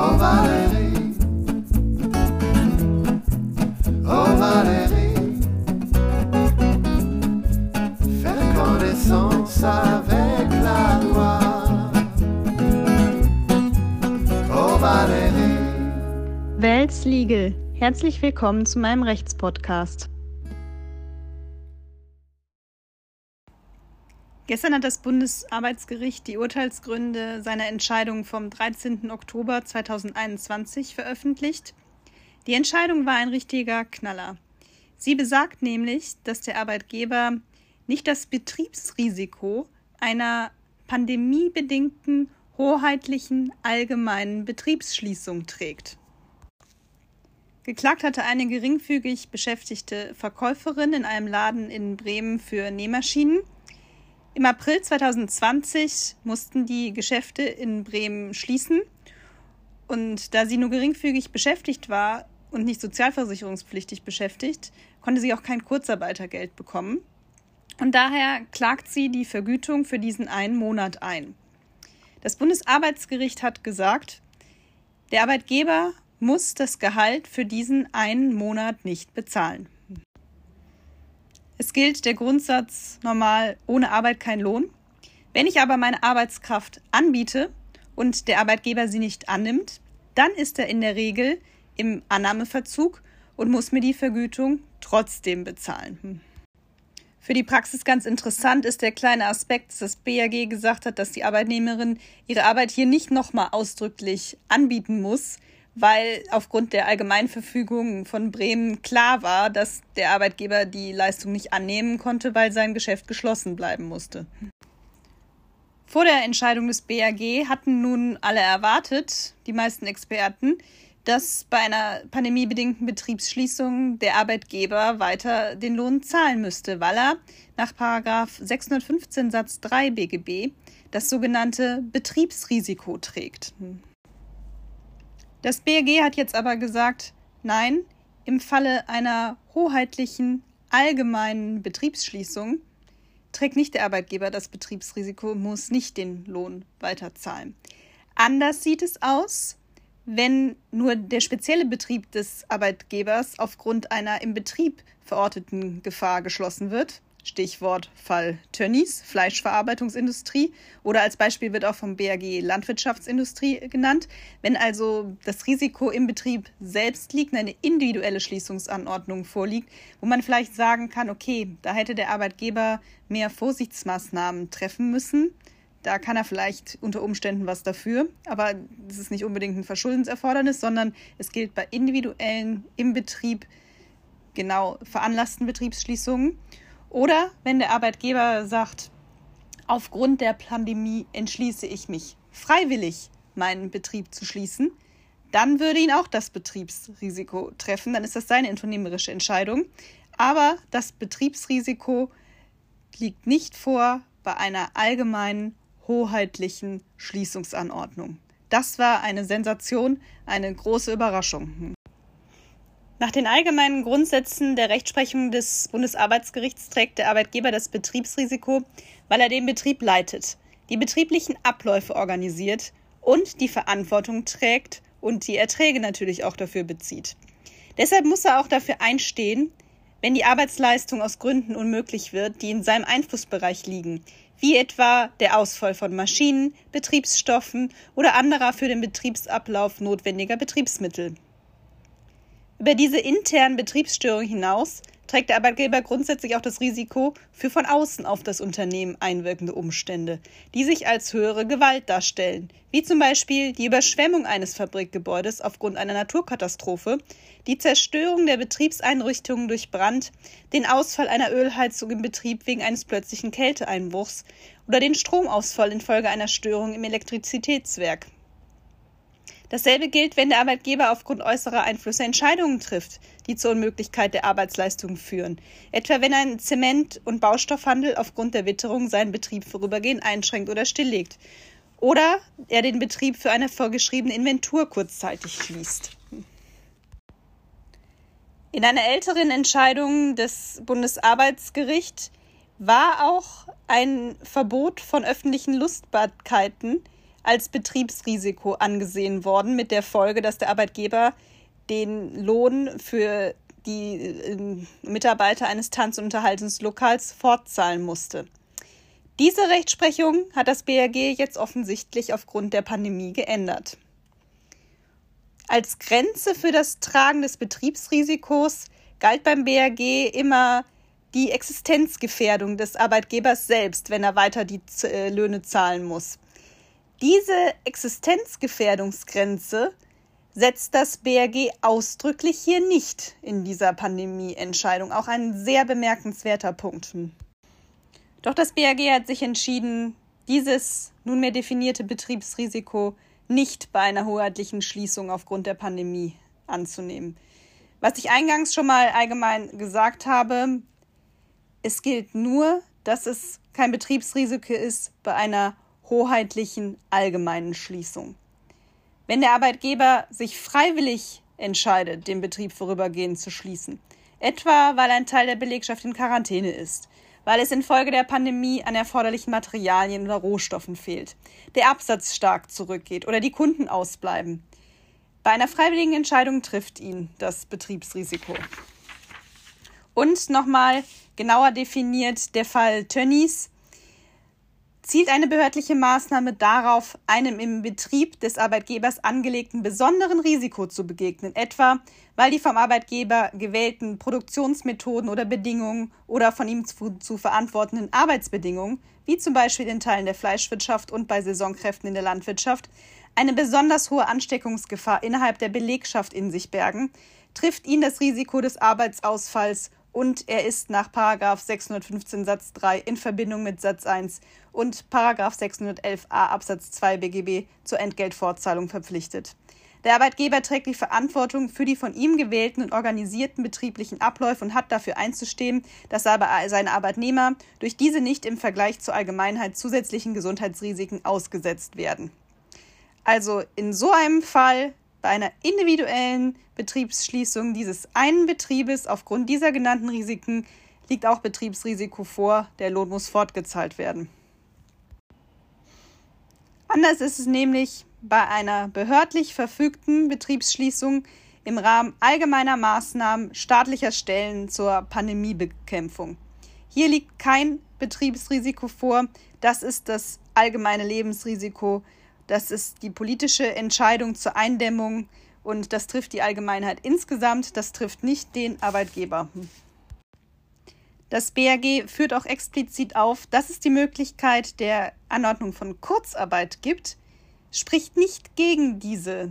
Oh Valérie, oh Valérie, faire connaissance avec la loi. Oh Valérie. Welts Legal. Herzlich willkommen zu meinem Rechtspodcast. Gestern hat das Bundesarbeitsgericht die Urteilsgründe seiner Entscheidung vom 13. Oktober 2021 veröffentlicht. Die Entscheidung war ein richtiger Knaller. Sie besagt nämlich, dass der Arbeitgeber nicht das Betriebsrisiko einer pandemiebedingten hoheitlichen allgemeinen Betriebsschließung trägt. Geklagt hatte eine geringfügig beschäftigte Verkäuferin in einem Laden in Bremen für Nähmaschinen. Im April 2020 mussten die Geschäfte in Bremen schließen. Und da sie nur geringfügig beschäftigt war und nicht sozialversicherungspflichtig beschäftigt, konnte sie auch kein Kurzarbeitergeld bekommen. Und daher klagt sie die Vergütung für diesen einen Monat ein. Das Bundesarbeitsgericht hat gesagt, der Arbeitgeber muss das Gehalt für diesen einen Monat nicht bezahlen. Es gilt der Grundsatz normal ohne Arbeit kein Lohn. Wenn ich aber meine Arbeitskraft anbiete und der Arbeitgeber sie nicht annimmt, dann ist er in der Regel im Annahmeverzug und muss mir die Vergütung trotzdem bezahlen. Hm. Für die Praxis ganz interessant ist der kleine Aspekt, dass das BAG gesagt hat, dass die Arbeitnehmerin ihre Arbeit hier nicht nochmal ausdrücklich anbieten muss, weil aufgrund der Allgemeinverfügung von Bremen klar war, dass der Arbeitgeber die Leistung nicht annehmen konnte, weil sein Geschäft geschlossen bleiben musste. Vor der Entscheidung des BAG hatten nun alle erwartet, die meisten Experten, dass bei einer pandemiebedingten Betriebsschließung der Arbeitgeber weiter den Lohn zahlen müsste, weil er nach 615 Satz 3 BGB das sogenannte Betriebsrisiko trägt. Das BRG hat jetzt aber gesagt, nein, im Falle einer hoheitlichen allgemeinen Betriebsschließung trägt nicht der Arbeitgeber das Betriebsrisiko, muss nicht den Lohn weiterzahlen. Anders sieht es aus, wenn nur der spezielle Betrieb des Arbeitgebers aufgrund einer im Betrieb verorteten Gefahr geschlossen wird. Stichwort Fall Tönnies, Fleischverarbeitungsindustrie oder als Beispiel wird auch vom BAG Landwirtschaftsindustrie genannt. Wenn also das Risiko im Betrieb selbst liegt, eine individuelle Schließungsanordnung vorliegt, wo man vielleicht sagen kann, okay, da hätte der Arbeitgeber mehr Vorsichtsmaßnahmen treffen müssen. Da kann er vielleicht unter Umständen was dafür, aber das ist nicht unbedingt ein Verschuldenserfordernis, sondern es gilt bei individuellen im Betrieb genau veranlassten Betriebsschließungen. Oder wenn der Arbeitgeber sagt, aufgrund der Pandemie entschließe ich mich freiwillig, meinen Betrieb zu schließen, dann würde ihn auch das Betriebsrisiko treffen. Dann ist das seine unternehmerische Entscheidung. Aber das Betriebsrisiko liegt nicht vor bei einer allgemeinen hoheitlichen Schließungsanordnung. Das war eine Sensation, eine große Überraschung. Nach den allgemeinen Grundsätzen der Rechtsprechung des Bundesarbeitsgerichts trägt der Arbeitgeber das Betriebsrisiko, weil er den Betrieb leitet, die betrieblichen Abläufe organisiert und die Verantwortung trägt und die Erträge natürlich auch dafür bezieht. Deshalb muss er auch dafür einstehen, wenn die Arbeitsleistung aus Gründen unmöglich wird, die in seinem Einflussbereich liegen, wie etwa der Ausfall von Maschinen, Betriebsstoffen oder anderer für den Betriebsablauf notwendiger Betriebsmittel. Über diese internen Betriebsstörungen hinaus trägt der Arbeitgeber grundsätzlich auch das Risiko für von außen auf das Unternehmen einwirkende Umstände, die sich als höhere Gewalt darstellen, wie zum Beispiel die Überschwemmung eines Fabrikgebäudes aufgrund einer Naturkatastrophe, die Zerstörung der Betriebseinrichtungen durch Brand, den Ausfall einer Ölheizung im Betrieb wegen eines plötzlichen Kälteeinbruchs oder den Stromausfall infolge einer Störung im Elektrizitätswerk. Dasselbe gilt, wenn der Arbeitgeber aufgrund äußerer Einflüsse Entscheidungen trifft, die zur Unmöglichkeit der Arbeitsleistung führen. Etwa wenn ein Zement- und Baustoffhandel aufgrund der Witterung seinen Betrieb vorübergehend einschränkt oder stilllegt. Oder er den Betrieb für eine vorgeschriebene Inventur kurzzeitig schließt. In einer älteren Entscheidung des Bundesarbeitsgerichts war auch ein Verbot von öffentlichen Lustbarkeiten als Betriebsrisiko angesehen worden, mit der Folge, dass der Arbeitgeber den Lohn für die äh, Mitarbeiter eines Tanz- und Unterhaltungslokals fortzahlen musste. Diese Rechtsprechung hat das BRG jetzt offensichtlich aufgrund der Pandemie geändert. Als Grenze für das Tragen des Betriebsrisikos galt beim BRG immer die Existenzgefährdung des Arbeitgebers selbst, wenn er weiter die äh, Löhne zahlen muss. Diese Existenzgefährdungsgrenze setzt das BRG ausdrücklich hier nicht in dieser Pandemieentscheidung. Auch ein sehr bemerkenswerter Punkt. Doch das BRG hat sich entschieden, dieses nunmehr definierte Betriebsrisiko nicht bei einer hoheitlichen Schließung aufgrund der Pandemie anzunehmen. Was ich eingangs schon mal allgemein gesagt habe, es gilt nur, dass es kein Betriebsrisiko ist bei einer hoheitlichen allgemeinen Schließung. Wenn der Arbeitgeber sich freiwillig entscheidet, den Betrieb vorübergehend zu schließen, etwa weil ein Teil der Belegschaft in Quarantäne ist, weil es infolge der Pandemie an erforderlichen Materialien oder Rohstoffen fehlt, der Absatz stark zurückgeht oder die Kunden ausbleiben. Bei einer freiwilligen Entscheidung trifft ihn das Betriebsrisiko. Und nochmal genauer definiert der Fall Tönnies zielt eine behördliche Maßnahme darauf, einem im Betrieb des Arbeitgebers angelegten besonderen Risiko zu begegnen, etwa weil die vom Arbeitgeber gewählten Produktionsmethoden oder Bedingungen oder von ihm zu, zu verantwortenden Arbeitsbedingungen, wie zum Beispiel in Teilen der Fleischwirtschaft und bei Saisonkräften in der Landwirtschaft, eine besonders hohe Ansteckungsgefahr innerhalb der Belegschaft in sich bergen, trifft ihn das Risiko des Arbeitsausfalls und er ist nach 615 Satz 3 in Verbindung mit Satz 1 und 611a Absatz 2 BGB zur Entgeltfortzahlung verpflichtet. Der Arbeitgeber trägt die Verantwortung für die von ihm gewählten und organisierten betrieblichen Abläufe und hat dafür einzustehen, dass aber seine Arbeitnehmer durch diese nicht im Vergleich zur Allgemeinheit zusätzlichen Gesundheitsrisiken ausgesetzt werden. Also in so einem Fall bei einer individuellen Betriebsschließung dieses einen Betriebes aufgrund dieser genannten Risiken liegt auch Betriebsrisiko vor, der Lohn muss fortgezahlt werden. Anders ist es nämlich bei einer behördlich verfügten Betriebsschließung im Rahmen allgemeiner Maßnahmen staatlicher Stellen zur Pandemiebekämpfung. Hier liegt kein Betriebsrisiko vor, das ist das allgemeine Lebensrisiko das ist die politische Entscheidung zur Eindämmung und das trifft die Allgemeinheit insgesamt, das trifft nicht den Arbeitgeber. Das BRG führt auch explizit auf, dass es die Möglichkeit der Anordnung von Kurzarbeit gibt, spricht nicht gegen diese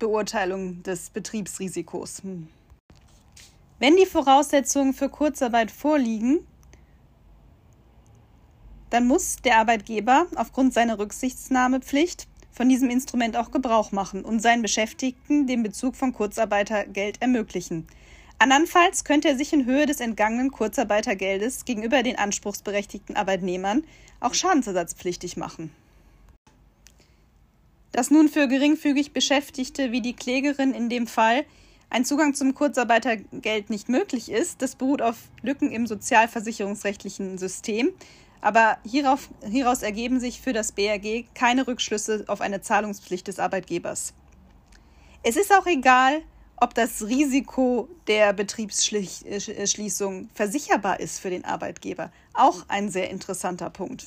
Beurteilung des Betriebsrisikos. Wenn die Voraussetzungen für Kurzarbeit vorliegen, dann muss der Arbeitgeber aufgrund seiner Rücksichtnahmepflicht von diesem Instrument auch Gebrauch machen und seinen Beschäftigten den Bezug von Kurzarbeitergeld ermöglichen. Andernfalls könnte er sich in Höhe des entgangenen Kurzarbeitergeldes gegenüber den anspruchsberechtigten Arbeitnehmern auch schadensersatzpflichtig machen. Dass nun für geringfügig Beschäftigte wie die Klägerin in dem Fall ein Zugang zum Kurzarbeitergeld nicht möglich ist, das beruht auf Lücken im sozialversicherungsrechtlichen System, aber hierauf, hieraus ergeben sich für das BRG keine Rückschlüsse auf eine Zahlungspflicht des Arbeitgebers. Es ist auch egal, ob das Risiko der Betriebsschließung versicherbar ist für den Arbeitgeber. Auch ein sehr interessanter Punkt.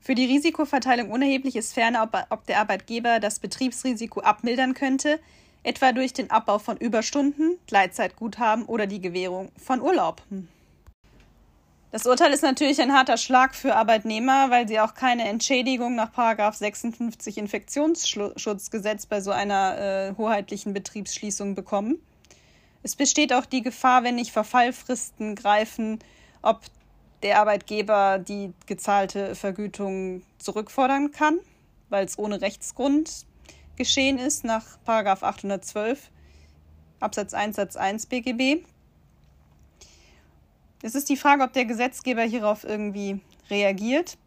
Für die Risikoverteilung unerheblich ist ferner, ob, ob der Arbeitgeber das Betriebsrisiko abmildern könnte, etwa durch den Abbau von Überstunden, Gleitzeitguthaben oder die Gewährung von Urlaub. Das Urteil ist natürlich ein harter Schlag für Arbeitnehmer, weil sie auch keine Entschädigung nach 56 Infektionsschutzgesetz bei so einer äh, hoheitlichen Betriebsschließung bekommen. Es besteht auch die Gefahr, wenn nicht Verfallfristen greifen, ob der Arbeitgeber die gezahlte Vergütung zurückfordern kann, weil es ohne Rechtsgrund geschehen ist nach 812 Absatz 1 Satz 1 BGB. Es ist die Frage, ob der Gesetzgeber hierauf irgendwie reagiert,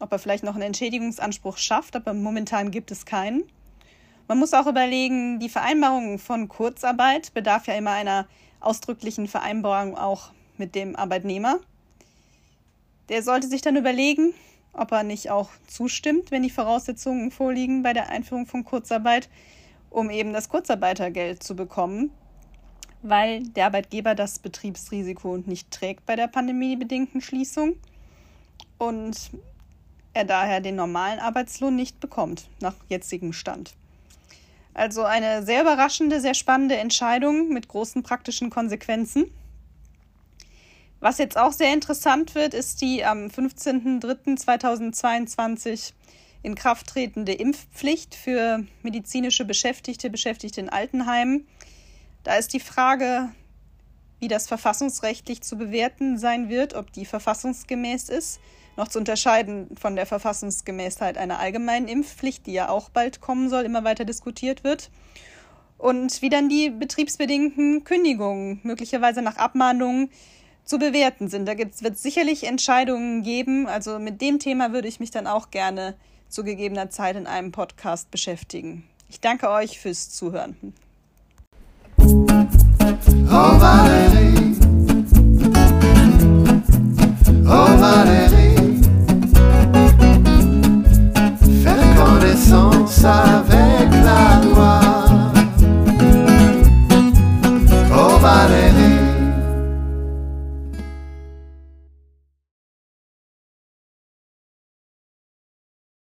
ob er vielleicht noch einen Entschädigungsanspruch schafft, aber momentan gibt es keinen. Man muss auch überlegen, die Vereinbarung von Kurzarbeit bedarf ja immer einer ausdrücklichen Vereinbarung auch mit dem Arbeitnehmer. Der sollte sich dann überlegen, ob er nicht auch zustimmt, wenn die Voraussetzungen vorliegen bei der Einführung von Kurzarbeit, um eben das Kurzarbeitergeld zu bekommen, weil der Arbeitgeber das Betriebsrisiko nicht trägt bei der pandemiebedingten Schließung und er daher den normalen Arbeitslohn nicht bekommt, nach jetzigem Stand. Also eine sehr überraschende, sehr spannende Entscheidung mit großen praktischen Konsequenzen. Was jetzt auch sehr interessant wird, ist die am 15.03.2022 in Kraft tretende Impfpflicht für medizinische Beschäftigte, Beschäftigte in Altenheimen. Da ist die Frage, wie das verfassungsrechtlich zu bewerten sein wird, ob die verfassungsgemäß ist noch zu unterscheiden von der Verfassungsgemäßheit einer allgemeinen Impfpflicht, die ja auch bald kommen soll, immer weiter diskutiert wird. Und wie dann die betriebsbedingten Kündigungen möglicherweise nach Abmahnungen zu bewerten sind. Da wird es sicherlich Entscheidungen geben. Also mit dem Thema würde ich mich dann auch gerne zu gegebener Zeit in einem Podcast beschäftigen. Ich danke euch fürs Zuhören. Oh Valérie,